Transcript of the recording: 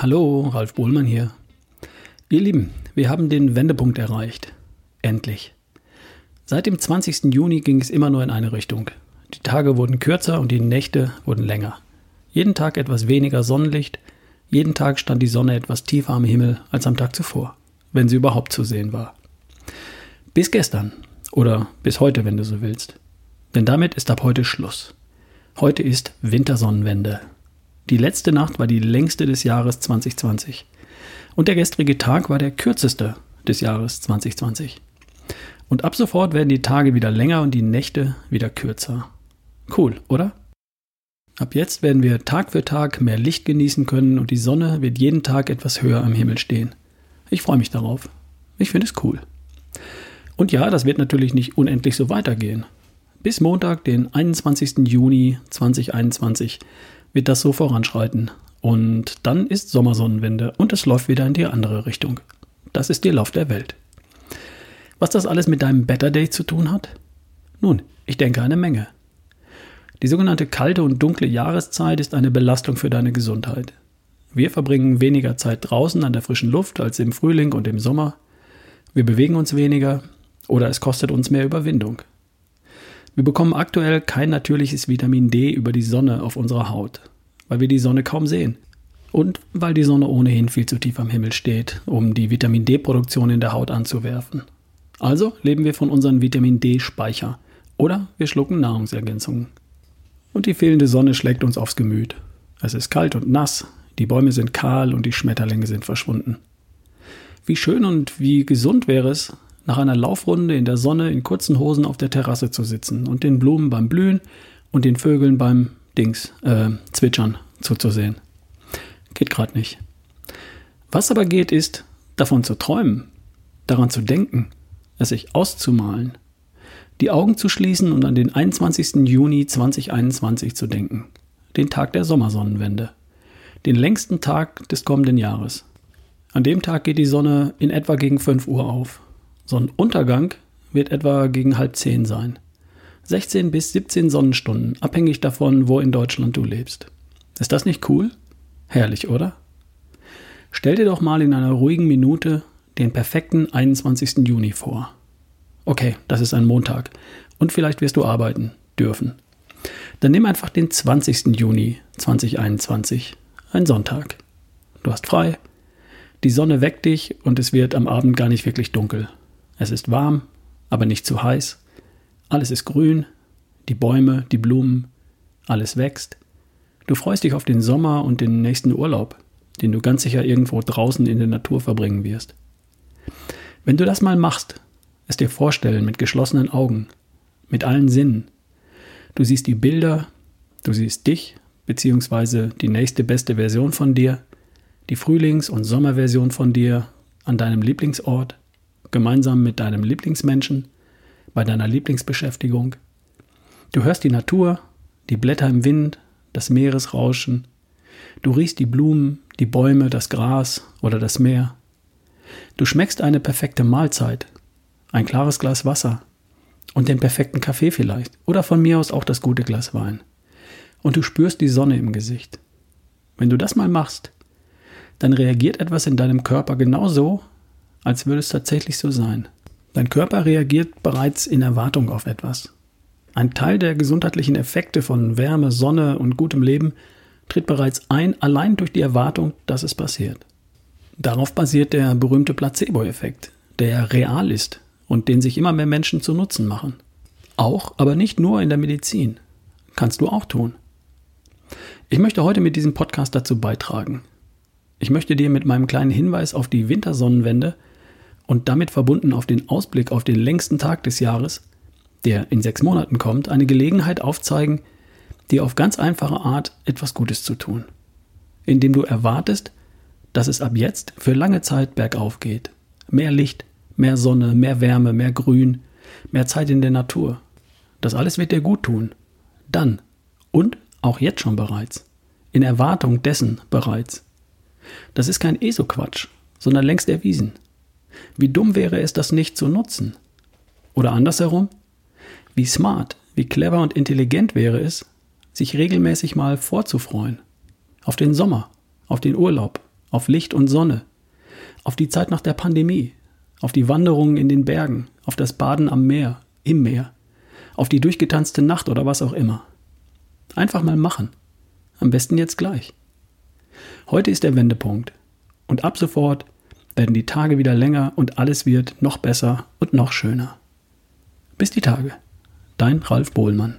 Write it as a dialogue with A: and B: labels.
A: Hallo, Ralf Bohlmann hier. Ihr Lieben, wir haben den Wendepunkt erreicht. Endlich. Seit dem 20. Juni ging es immer nur in eine Richtung. Die Tage wurden kürzer und die Nächte wurden länger. Jeden Tag etwas weniger Sonnenlicht, jeden Tag stand die Sonne etwas tiefer am Himmel als am Tag zuvor, wenn sie überhaupt zu sehen war. Bis gestern oder bis heute, wenn du so willst. Denn damit ist ab heute Schluss. Heute ist Wintersonnenwende. Die letzte Nacht war die längste des Jahres 2020. Und der gestrige Tag war der kürzeste des Jahres 2020. Und ab sofort werden die Tage wieder länger und die Nächte wieder kürzer. Cool, oder? Ab jetzt werden wir Tag für Tag mehr Licht genießen können und die Sonne wird jeden Tag etwas höher am Himmel stehen. Ich freue mich darauf. Ich finde es cool. Und ja, das wird natürlich nicht unendlich so weitergehen. Bis Montag, den 21. Juni 2021, wird das so voranschreiten. Und dann ist Sommersonnenwende und es läuft wieder in die andere Richtung. Das ist der Lauf der Welt. Was das alles mit deinem Better Day zu tun hat? Nun, ich denke eine Menge. Die sogenannte kalte und dunkle Jahreszeit ist eine Belastung für deine Gesundheit. Wir verbringen weniger Zeit draußen an der frischen Luft als im Frühling und im Sommer. Wir bewegen uns weniger oder es kostet uns mehr Überwindung. Wir bekommen aktuell kein natürliches Vitamin D über die Sonne auf unserer Haut, weil wir die Sonne kaum sehen. Und weil die Sonne ohnehin viel zu tief am Himmel steht, um die Vitamin D-Produktion in der Haut anzuwerfen. Also leben wir von unseren Vitamin D-Speicher oder wir schlucken Nahrungsergänzungen. Und die fehlende Sonne schlägt uns aufs Gemüt. Es ist kalt und nass, die Bäume sind kahl und die Schmetterlinge sind verschwunden. Wie schön und wie gesund wäre es, nach einer Laufrunde in der Sonne in kurzen Hosen auf der Terrasse zu sitzen und den Blumen beim Blühen und den Vögeln beim Dings, äh, Zwitschern zuzusehen. Geht gerade nicht. Was aber geht, ist, davon zu träumen, daran zu denken, es sich auszumalen, die Augen zu schließen und an den 21. Juni 2021 zu denken, den Tag der Sommersonnenwende, den längsten Tag des kommenden Jahres. An dem Tag geht die Sonne in etwa gegen 5 Uhr auf Sonnenuntergang wird etwa gegen halb zehn sein. 16 bis 17 Sonnenstunden, abhängig davon, wo in Deutschland du lebst. Ist das nicht cool? Herrlich, oder? Stell dir doch mal in einer ruhigen Minute den perfekten 21. Juni vor. Okay, das ist ein Montag und vielleicht wirst du arbeiten dürfen. Dann nimm einfach den 20. Juni 2021, ein Sonntag. Du hast frei, die Sonne weckt dich und es wird am Abend gar nicht wirklich dunkel. Es ist warm, aber nicht zu heiß. Alles ist grün, die Bäume, die Blumen, alles wächst. Du freust dich auf den Sommer und den nächsten Urlaub, den du ganz sicher irgendwo draußen in der Natur verbringen wirst. Wenn du das mal machst, es dir vorstellen mit geschlossenen Augen, mit allen Sinnen. Du siehst die Bilder, du siehst dich, beziehungsweise die nächste beste Version von dir, die Frühlings- und Sommerversion von dir an deinem Lieblingsort, gemeinsam mit deinem Lieblingsmenschen, bei deiner Lieblingsbeschäftigung. Du hörst die Natur, die Blätter im Wind, das Meeresrauschen. Du riechst die Blumen, die Bäume, das Gras oder das Meer. Du schmeckst eine perfekte Mahlzeit, ein klares Glas Wasser und den perfekten Kaffee vielleicht oder von mir aus auch das gute Glas Wein. Und du spürst die Sonne im Gesicht. Wenn du das mal machst, dann reagiert etwas in deinem Körper genauso, als würde es tatsächlich so sein. Dein Körper reagiert bereits in Erwartung auf etwas. Ein Teil der gesundheitlichen Effekte von Wärme, Sonne und gutem Leben tritt bereits ein, allein durch die Erwartung, dass es passiert. Darauf basiert der berühmte Placebo-Effekt, der real ist und den sich immer mehr Menschen zu Nutzen machen. Auch, aber nicht nur in der Medizin. Kannst du auch tun. Ich möchte heute mit diesem Podcast dazu beitragen. Ich möchte dir mit meinem kleinen Hinweis auf die Wintersonnenwende und damit verbunden auf den Ausblick auf den längsten Tag des Jahres, der in sechs Monaten kommt, eine Gelegenheit aufzeigen, dir auf ganz einfache Art etwas Gutes zu tun, indem du erwartest, dass es ab jetzt für lange Zeit bergauf geht. Mehr Licht, mehr Sonne, mehr Wärme, mehr Grün, mehr Zeit in der Natur. Das alles wird dir gut tun. Dann und auch jetzt schon bereits. In Erwartung dessen bereits. Das ist kein ESO-Quatsch, sondern längst erwiesen. Wie dumm wäre es, das nicht zu nutzen? Oder andersherum? Wie smart, wie clever und intelligent wäre es, sich regelmäßig mal vorzufreuen? Auf den Sommer, auf den Urlaub, auf Licht und Sonne, auf die Zeit nach der Pandemie, auf die Wanderungen in den Bergen, auf das Baden am Meer, im Meer, auf die durchgetanzte Nacht oder was auch immer. Einfach mal machen. Am besten jetzt gleich. Heute ist der Wendepunkt. Und ab sofort werden die Tage wieder länger und alles wird noch besser und noch schöner. Bis die Tage. Dein Ralf Bohlmann.